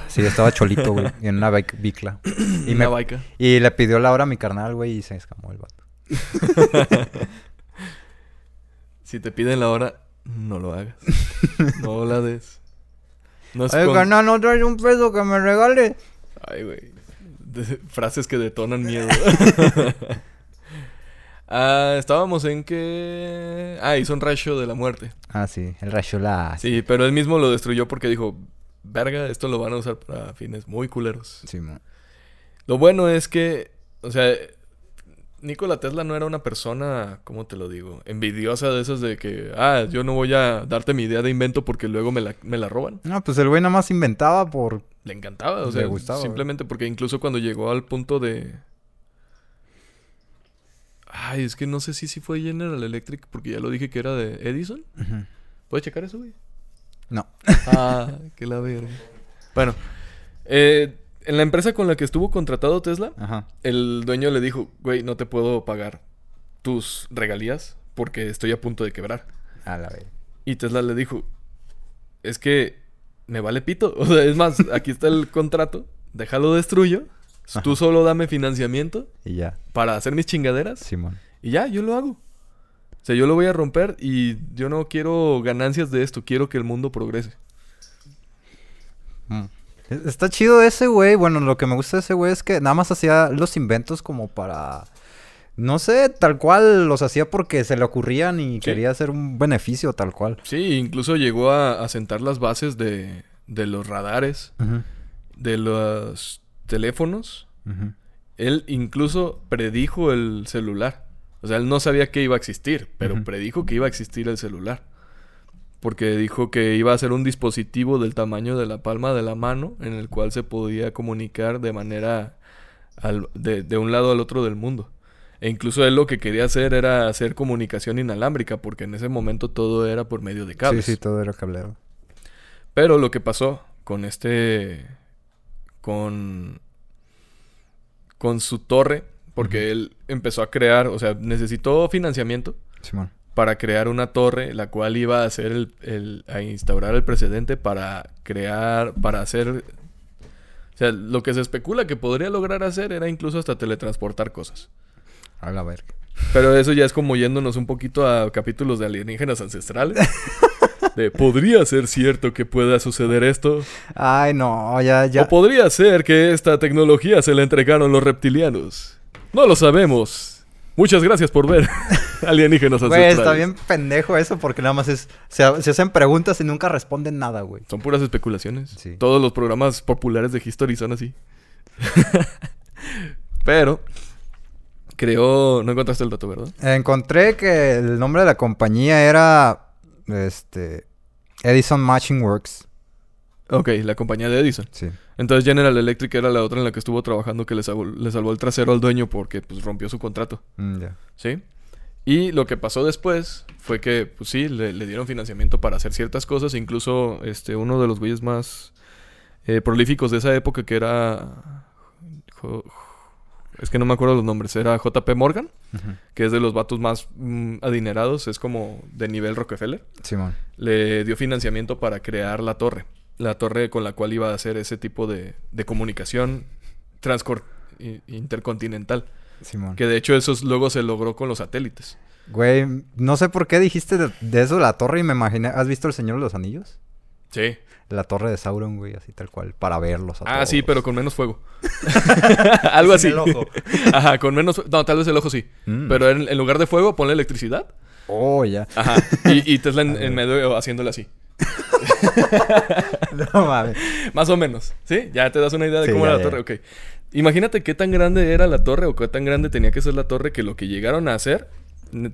Sí, estaba cholito, güey. en una bic- bicla. Y, Y me- Una baica. y le pidió la hora a mi carnal, güey, y se escamó el vato. Si te piden la hora, no lo hagas. no la des. No es Ay, con- carnal, no traes un peso que me regale. Ay, güey. Frases que detonan miedo. ah, estábamos en que... Ah, hizo un rayo de la muerte. Ah, sí, el rayo la... Sí, pero él mismo lo destruyó porque dijo... Verga, esto lo van a usar para fines muy culeros. Sí, mo. Lo bueno es que... O sea... Nikola Tesla no era una persona, ¿cómo te lo digo? Envidiosa de esas de que, ah, yo no voy a darte mi idea de invento porque luego me la, me la roban. No, pues el güey nada más inventaba por... Le encantaba, o Le sea, gustaba, simplemente porque incluso cuando llegó al punto de... Ay, es que no sé si sí fue General Electric porque ya lo dije que era de Edison. Ujú. ¿Puedes checar eso, güey? No. Ah, que la verga. Bueno, eh, en la empresa con la que estuvo contratado Tesla, Ajá. el dueño le dijo, güey, no te puedo pagar tus regalías porque estoy a punto de quebrar. A la vez. Y Tesla le dijo, es que me vale pito. O sea, es más, aquí está el contrato, déjalo destruyo. Tú solo dame financiamiento Y ya, para hacer mis chingaderas Simón. y ya, yo lo hago. O sea, yo lo voy a romper y yo no quiero ganancias de esto, quiero que el mundo progrese. Mm. Es- Está chido ese güey. Bueno, lo que me gusta de ese güey es que nada más hacía los inventos como para... No sé, tal cual los hacía porque se le ocurrían y quería hacer un beneficio tal cual. Sí, incluso llegó a, a sentar las bases de, de los radares, de los teléfonos. Él incluso predijo el celular. O sea, él no sabía que iba a existir, pero predijo que iba a existir el celular. Porque dijo que iba a ser un dispositivo del tamaño de la palma de la mano en el cual se podía comunicar de manera al- de, de un lado al otro del mundo. E incluso él lo que quería hacer era hacer comunicación inalámbrica, porque en ese momento todo era por medio de cables. Sí, sí, todo era cablero. Pero lo que pasó con este. con. con su torre, porque él empezó a crear, o sea, necesitó financiamiento Simón. Para crear una torre, la cual iba a hacer el, el- a instaurar el precedente para crear, para hacer. O sea, lo que se especula que podría lograr hacer era incluso hasta teletransportar cosas. A la verga. Pero eso ya es como yéndonos un poquito a capítulos de alienígenas ancestrales. De podría ser cierto que pueda suceder esto. Ay, no, ya, ya. O podría ser que esta tecnología se la entregaron los reptilianos. No lo sabemos. Muchas gracias por ver alienígenas Güey, ancestrales. está bien pendejo eso porque nada más es... Se, se hacen preguntas y nunca responden nada, güey. Son puras especulaciones. Sí. Todos los programas populares de History son así. Pero creó, no encontraste el dato, ¿verdad? Encontré que el nombre de la compañía era... Este... Edison Matching Works. Ok, la compañía de Edison. Sí. Entonces General Electric era la otra en la que estuvo trabajando que le salvó, le salvó el trasero al dueño porque pues rompió su contrato. Mm. ¿Sí? Y lo que pasó después fue que, pues sí, le, le dieron financiamiento para hacer ciertas cosas. Incluso este, uno de los güeyes más eh, prolíficos de esa época, que era. Jo- es que no me acuerdo los nombres, era JP Morgan, que es de los vatos más mm, adinerados, es como de nivel Rockefeller. Simón. Le dio financiamiento para crear la torre, la torre con la cual iba a hacer ese tipo de, de comunicación intercontinental. Simón. Que de hecho eso es- luego se logró con los satélites. Güey, no sé por qué dijiste de, de eso la torre y me imaginé. ¿Has visto El Señor de los Anillos? Sí. La torre de Sauron, güey, así tal cual, para verlos a Ah, sí, pero con menos fuego. Algo así. Sin el ojo. Ajá, con menos... No, tal vez el ojo sí. Mm. Pero en, en lugar de fuego, ponle electricidad. Oh, ya. Ajá. Y, y Tesla en, en medio haciéndole así. no mames. Más o menos. ¿Sí? Ya te das una idea de Sí, cómo ya, era la ya. torre. Ok. Imagínate qué tan grande era la torre o qué tan grande tenía que ser la torre que lo que llegaron a hacer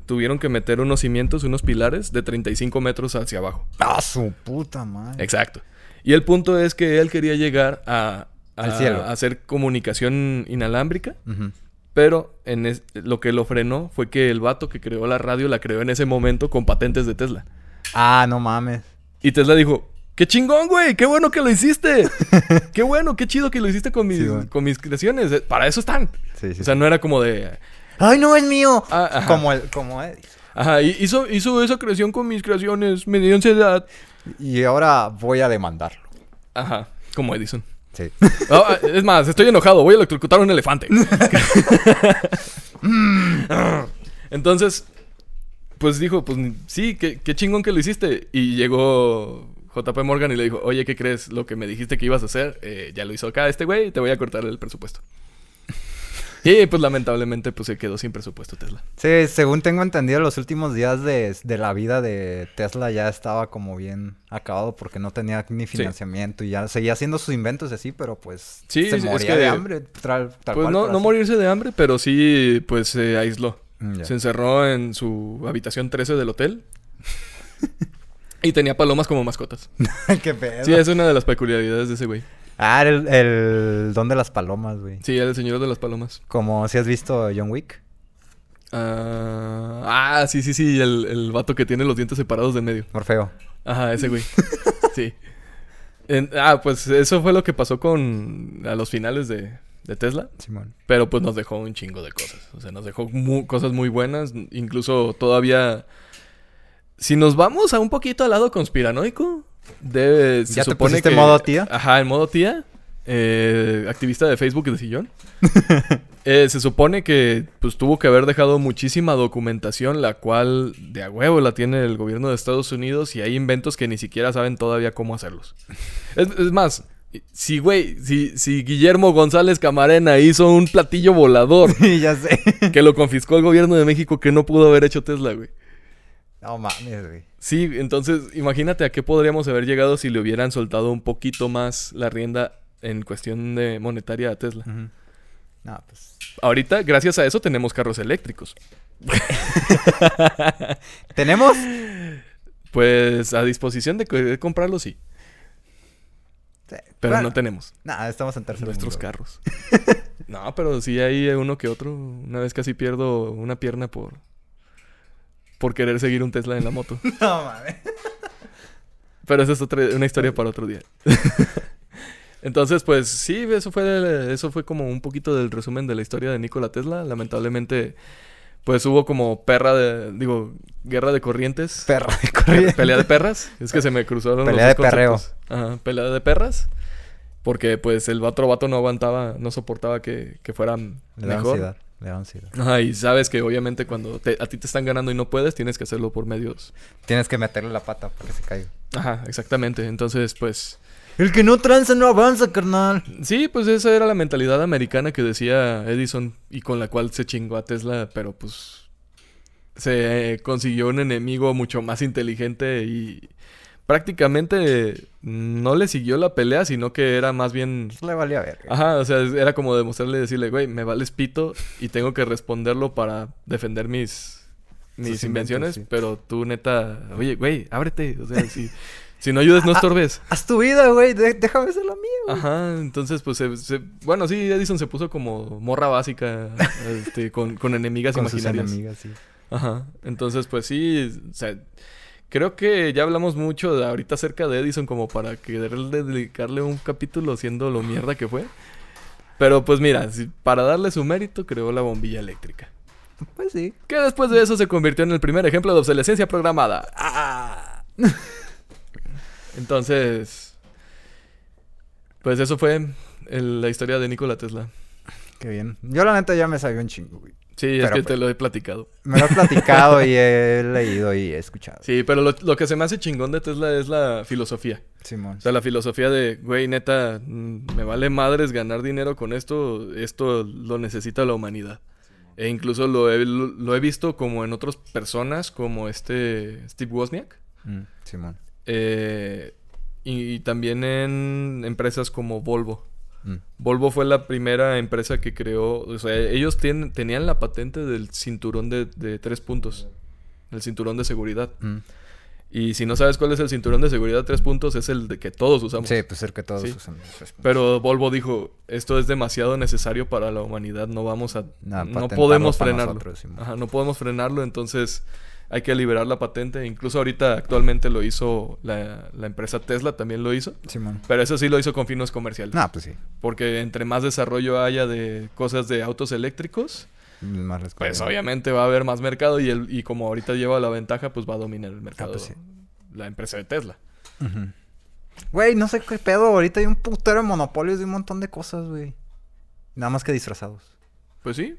tuvieron que meter unos cimientos, unos pilares de 35 metros hacia abajo. Ah, su puta madre. Exacto. Y el punto es que él quería llegar a, a- Al cielo. a hacer comunicación inalámbrica, pero en es- lo que lo frenó fue que el vato que creó la radio la creó en ese momento con patentes de Tesla. Ah, no mames. Y Tesla dijo, ¡qué chingón, güey! ¡Qué bueno que lo hiciste! ¡Qué bueno, qué chido que lo hiciste con mis, Sí, con mis creaciones! Eh, Para eso están. Sí, sí. O sea, no era como de... ¡Ay, no es mío! Ah, como el, como Edison. Ajá, y- hizo, hizo esa creación con mis creaciones, me dio ansiedad. Y ahora voy a demandarlo. Ajá, como Edison. Sí. Ah, es más, estoy enojado, voy a electrocutar a un elefante. Entonces, pues dijo, pues sí, qué, qué chingón que lo hiciste. Y llegó JP Morgan y le dijo, oye, ¿qué crees? Lo que me dijiste que ibas a hacer, eh, ya lo hizo acá este güey, te voy a cortar el presupuesto. Y pues lamentablemente pues se quedó sin presupuesto Tesla. Sí, según tengo entendido, los últimos días de, de la vida de Tesla ya estaba como bien acabado porque no tenía ni financiamiento y ya seguía haciendo sus inventos y así, pero pues Sí, se es moría que- de hambre. Tal, tal pues cual, no, no así. morirse de hambre, pero sí pues se aisló. Mm. Se encerró en su habitación 13 del hotel. y tenía palomas como mascotas. Qué pedo. Sí, es una de las peculiaridades de ese güey. Ah, el, el don de las palomas, güey. Sí, el señor de las palomas. Como si has visto John Wick. Ah, ah, sí, sí, sí. El, el vato que tiene los dientes separados de medio. Morfeo. Ajá, ese güey. Sí. En- ah, pues eso fue lo que pasó con... A los finales de, de Tesla. Simón. Pero pues nos dejó un chingo de cosas. O sea, nos dejó cosas muy buenas. Incluso todavía... Si nos vamos a un poquito al lado conspiranoico, debe, se ¿Ya te supone pusiste que... modo tía? Ajá, en modo tía. eh, activista de Facebook de sillón. Eh, se supone que pues tuvo que haber dejado muchísima documentación, la cual de a huevo la tiene el gobierno de Estados Unidos y hay inventos que ni siquiera saben todavía cómo hacerlos. Es, es más, si güey, si, si Guillermo González Camarena hizo un platillo volador Sí, ya sé. que lo confiscó el gobierno de México que no pudo haber hecho Tesla, güey. No mames, güey. Sí, entonces imagínate a qué podríamos haber llegado si le hubieran soltado un poquito más la rienda en cuestión de monetaria a Tesla. No, pues. Ahorita, gracias a eso, tenemos carros eléctricos. ¿Tenemos? Pues a disposición de comprarlos, sí. Sí. Pero Bueno, no tenemos Nah, estamos en tercer nuestros mundo. carros. no, pero sí hay uno que otro. Una vez casi pierdo una pierna por... Por querer seguir un Tesla en la moto. No mames. Pero esa es otra, una historia para otro día. Entonces, pues sí, eso fue, eso fue como un poquito del resumen de la historia de Nikola Tesla. Lamentablemente, pues hubo como perra de, digo, guerra de corrientes. Perro de corriente. Pelea de perras. Es que se me cruzaron los Pelea dos de perreo. Ajá, pelea de perras. Porque pues el otro vato no aguantaba, no soportaba que, que fueran Le mejor. ansiedad. Le da ansiedad. Ajá, y sabes que obviamente cuando te- a ti te están ganando y no puedes, tienes que hacerlo por medios. Tienes que meterle la pata para que se caiga. Ajá, exactamente. Entonces, pues... El que no tranza no avanza, carnal. Sí, pues esa era la mentalidad americana que decía Edison y con la cual se chingó a Tesla, pero pues se eh, consiguió un enemigo mucho más inteligente y prácticamente no le siguió la pelea, sino que era más bien... Le valía verga. Ajá, o sea, era como demostrarle, decirle, güey, me vales pito y tengo que responderlo para defender mis, mis Sus invenciones, inventos, sí. pero tú neta, oye, güey, ábrete, o sea, si, si no ayudas, no estorbes. Haz tu vida, güey. déjame ser la mía, güey. Ajá, entonces pues se, se- bueno, sí, Edison se puso como morra básica este, con, con enemigas Con sus imaginarias. enemigas, sí. Ajá, entonces pues sí, o sea, creo que ya hablamos mucho de ahorita acerca de Edison como para querer dedicarle un capítulo siendo lo mierda que fue. Pero pues mira, si- para darle su mérito, creó la bombilla eléctrica. Pues sí. Que después de eso se convirtió en el primer ejemplo de obsolescencia programada. ¡Ah! Entonces, pues eso fue el- la historia de Nikola Tesla. Qué bien. Yo la neta ya me sabía un chingo, güey. Sí, es que pues, te lo he platicado. Me lo he platicado y he leído y he escuchado. Sí, pero lo, lo que se me hace chingón de Tesla es la filosofía. Simón. O sea, la filosofía de, güey, neta, mm, me vale madres ganar dinero con esto, esto lo necesita la humanidad. E incluso lo he, lo, lo he visto como en otras personas, como este Steve Wozniak. Mm, Simón. Eh, y, y también en empresas como Volvo. Mm, Volvo fue la primera empresa que creó, o sea, ellos tienen- tenían la patente del cinturón de, de tres puntos, el cinturón de seguridad. mm. Y si no sabes cuál es el cinturón de seguridad tres puntos, es el de que todos usamos. Sí, pues ser que todos Sí. puntos. Pero Volvo dijo, esto es demasiado necesario para la humanidad, no vamos a... No podemos frenarlo. nosotros, Simón. Ajá, no podemos frenarlo, entonces hay que liberar la patente. Incluso ahorita actualmente lo hizo la, la empresa Tesla, también lo hizo. Simón. Pero eso sí lo hizo con fines comerciales. No, pues sí. Porque entre más desarrollo haya de cosas de autos eléctricos, Más pues obviamente va a haber más mercado y, el, y como ahorita lleva la ventaja, pues va a dominar el mercado. pues sí. La empresa de Tesla. Ujú. Güey, no sé qué pedo. Ahorita hay un putero de monopolios de un montón de cosas, güey. Nada más que disfrazados. Pues sí.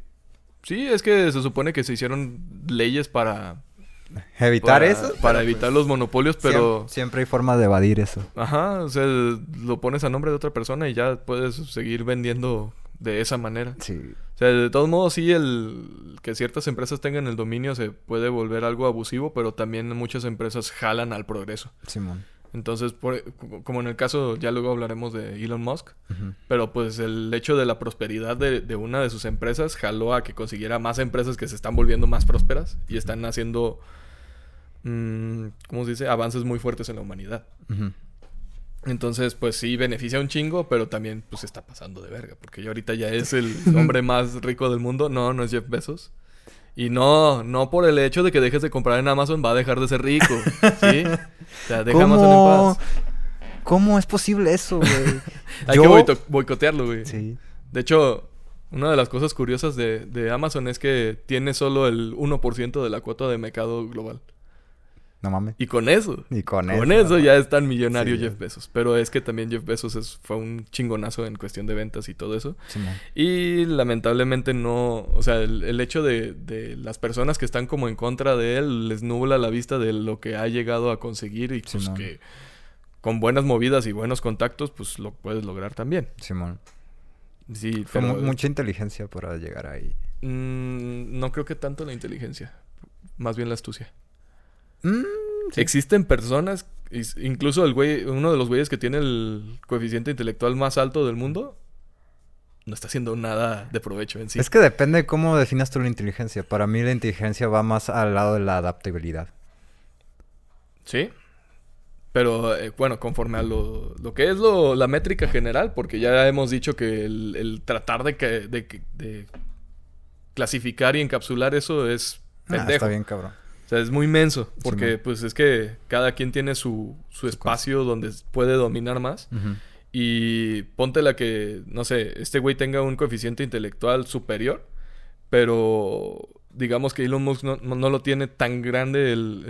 Sí, es que se supone que se hicieron leyes para... Evitar para, eso. Para evitar pues, los monopolios, pero... siem- Siempre hay forma de evadir eso. Ajá, o sea, lo pones a nombre de otra persona y ya puedes seguir vendiendo de esa manera. Sí. O sea, de todos modos, sí, el que ciertas empresas tengan el dominio se puede volver algo abusivo, pero también muchas empresas jalan al progreso. Simón. Entonces, por- como en el caso, ya luego hablaremos de Elon Musk, pero pues el hecho de la prosperidad de, de una de sus empresas jaló a que consiguiera más empresas que se están volviendo más prósperas y están haciendo, mm, ¿cómo se dice?, avances muy fuertes en la humanidad. Entonces, pues sí, beneficia un chingo, pero también pues está pasando de verga, porque ya ahorita ya es el hombre más rico del mundo. No, no es Jeff Bezos. Y no, no por el hecho de que dejes de comprar en Amazon va a dejar de ser rico, ¿sí? O sea, deja Amazon en ¿Cómo? paz. ¿Cómo es posible eso, güey? Hay Yo- que boicotearlo, güey. Sí. De hecho, una de las cosas curiosas de, de Amazon es que tiene solo el 1% de la cuota de mercado global. No mames. Y con eso, Y con, con eso. eso ya es tan millonario Sí, Jeff. Bezos. Pero es que también Jeff Bezos es- fue un chingonazo en cuestión de ventas y todo eso. Simón. Y lamentablemente no, o sea, el, el hecho de, de las personas que están como en contra de él les nubla la vista de lo que ha llegado a conseguir y pues que con buenas movidas y buenos contactos pues lo puedes lograr también. Simón. Sí, Fue pero mucha inteligencia para llegar ahí. mm, no creo que tanto la inteligencia, más bien la astucia. Mm, sí. Existen personas, incluso el güey, uno de los güeyes que tiene el coeficiente intelectual más alto del mundo, no está haciendo nada de provecho en sí. Es que depende de cómo definas tú la inteligencia. Para mí la inteligencia va más al lado de la adaptabilidad. Sí. Pero eh, bueno, conforme a lo, lo que es lo, la métrica general, porque ya hemos dicho que el, el tratar de, que, de, que- de clasificar y encapsular eso es Ah, pendejo. está bien, cabrón. O sea, es muy inmenso, porque pues es que cada quien tiene su, su espacio donde puede dominar más. Y ponte la que, no sé, este güey tenga un coeficiente intelectual superior, pero digamos que Elon Musk no, no- lo tiene tan grande el,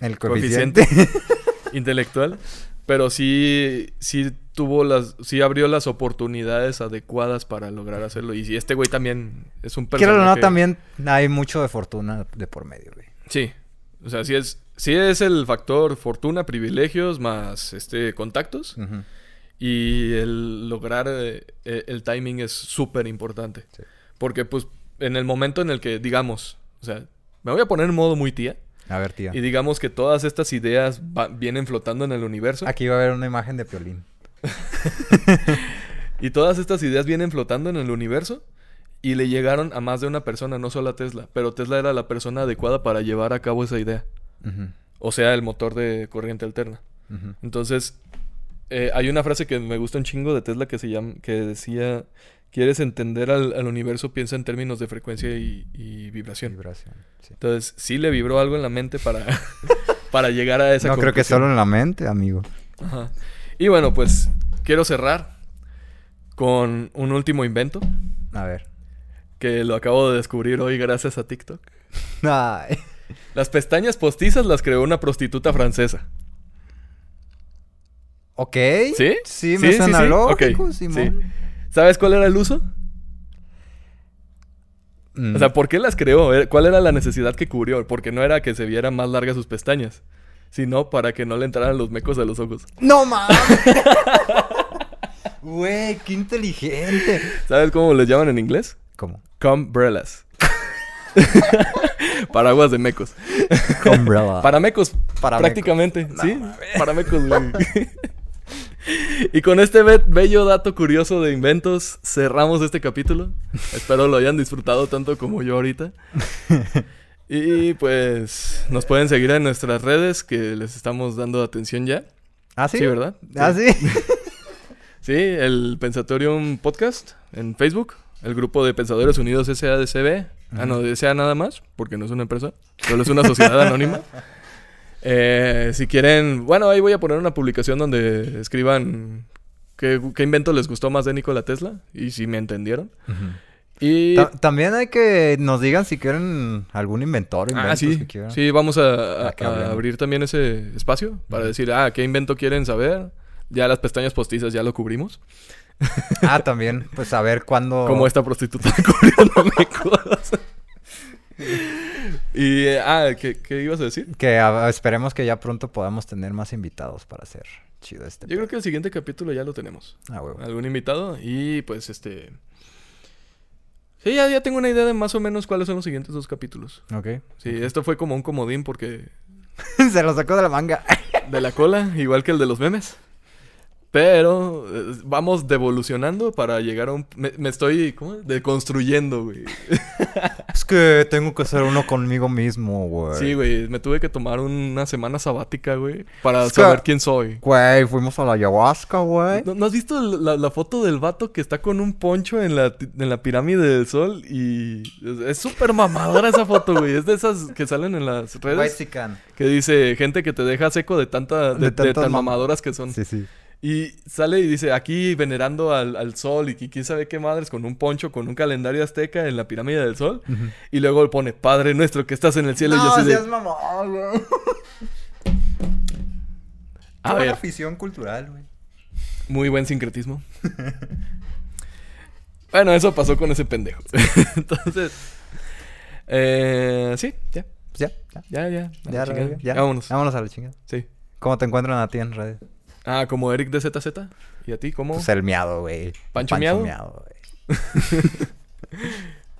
el El coeficiente. intelectual, pero sí, sí tuvo las, sí abrió las oportunidades adecuadas para lograr hacerlo. Y si este güey también es un Quiero o personaje... no, también hay mucho de fortuna de por medio, güey. Sí, o sea, sí es, sí es el factor fortuna, privilegios, más este contactos. Y el lograr eh, eh, el timing es súper importante. Sí. Porque pues en el momento en el que, digamos, o sea, me voy a poner en modo muy tía. A ver, tía. Y digamos que todas estas ideas va- vienen flotando en el universo. Aquí va a haber una imagen de Piolín. Y todas estas ideas vienen flotando en el universo. Y le llegaron a más de una persona, no solo a Tesla. Pero Tesla era la persona adecuada para llevar a cabo esa idea. O sea, el motor de corriente alterna. Entonces, eh, hay una frase que me gusta un chingo de Tesla que se llama, que decía, quieres entender al, al universo, piensa en términos de frecuencia y, y vibración. Vibración. sí. Entonces, sí le vibró algo en la mente para, para llegar a esa No creo que conclusión. solo en la mente, amigo. Ajá. Y bueno, pues quiero cerrar con un último invento A ver. Que lo acabo de descubrir hoy gracias a TikTok. Ay. Las pestañas postizas las creó una prostituta francesa. Ok. ¿Sí? Sí, me suena lógico, Ok, Simón. sí. ¿Sabes cuál era el uso? Mm. O sea, ¿por qué las creó? Eh, ¿Cuál era la necesidad que cubrió? Porque no era que se vieran más largas sus pestañas, sino para que no le entraran los mecos a los ojos. ¡No mames! Güey, qué inteligente. ¿Sabes cómo les llaman en inglés? ¿Cómo? Cumbrellas. Paraguas de mecos. Umbrella. Para mecos, Para prácticamente. sí, para mecos, güey. y con este be- bello dato curioso de inventos, cerramos este capítulo. Espero lo hayan disfrutado tanto como yo ahorita. Y pues nos pueden seguir en nuestras redes que les estamos dando atención ya. ¿Ah, sí? Sí, ¿verdad? ¿Ah, sí? Sí, el Pensatorium Podcast en Facebook, el grupo de Pensadores Unidos SADCB. Ah, no, de SA nada más, porque no es una empresa, solo es una sociedad anónima. Eh, si quieren, bueno, ahí voy a poner una publicación donde escriban qué, qué invento les gustó más de Nikola Tesla y si me entendieron. Y... Ta- también hay que nos digan si quieren algún inventor. Ah, sí. que. Sí, vamos a, a- a abrir también ese espacio para decir, ah, ¿qué invento quieren saber? Ya las pestañas postizas ya lo cubrimos. Ah, también. Pues a ver cuándo... Como esta prostituta cubriéndome cosas. y, eh, ah, ¿qué, qué ibas a decir? Que a- esperemos que ya pronto podamos tener más invitados para hacer chido este. Yo creo que el siguiente capítulo ya lo tenemos. Ah, huevo. Algún invitado y pues este... Sí, ya, ya tengo una idea de más o menos cuáles son los siguientes dos capítulos. Ok. Sí, esto fue como un comodín porque Se lo sacó de la manga. de la cola, igual que el de los memes. Pero eh, vamos devolucionando para llegar a un... Me, me estoy, ¿cómo? Deconstruyendo, güey. es que tengo que hacer uno conmigo mismo, güey. Sí, güey. Me tuve que tomar una semana sabática, güey. Para Es que- saber quién soy. Güey, fuimos a la ayahuasca, güey. ¿No, no has visto la, la foto del vato que está con un poncho en la, en la pirámide del sol? Y es- súper mamadora esa foto, güey. Es de esas que salen en las redes. Que dice gente que te deja seco de tanta... De, De de tantas tan mam- mamadoras que son. Sí, sí. Y sale y dice, aquí venerando al, al sol y quién sabe qué madres, con un poncho, con un calendario azteca en la pirámide del sol. Y luego pone, Padre nuestro que estás en el cielo. y yo No, así de, seas mamón, güey. a ver, afición cultural, güey. muy buen sincretismo. bueno, eso pasó con ese pendejo. Entonces, eh, sí, ya, Pues ya, ya. ya, ya. Ya, ya, ya. Vámonos. Vámonos a la chingada. Sí. ¿Cómo te encuentran a ti en redes? Ah, como Eric de ZZ. ¿Y a ti cómo? Pues el miado, güey. ¿Pancho miado? güey.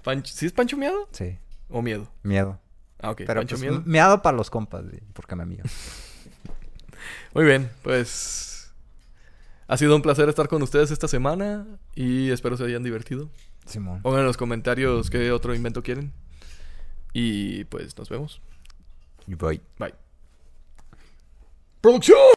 Pancho- ¿Sí es Pancho Miado Sí, o Miedo? miedo. Ah, ok. Pero Pancho pues, Miedo. miado para los compas, güey. Porque me mío. Muy bien, pues ha sido un placer estar con ustedes esta semana y espero se hayan divertido. Simón. Pongan en los comentarios qué otro invento quieren. Y pues nos vemos. Voy. Bye. ¡Producción!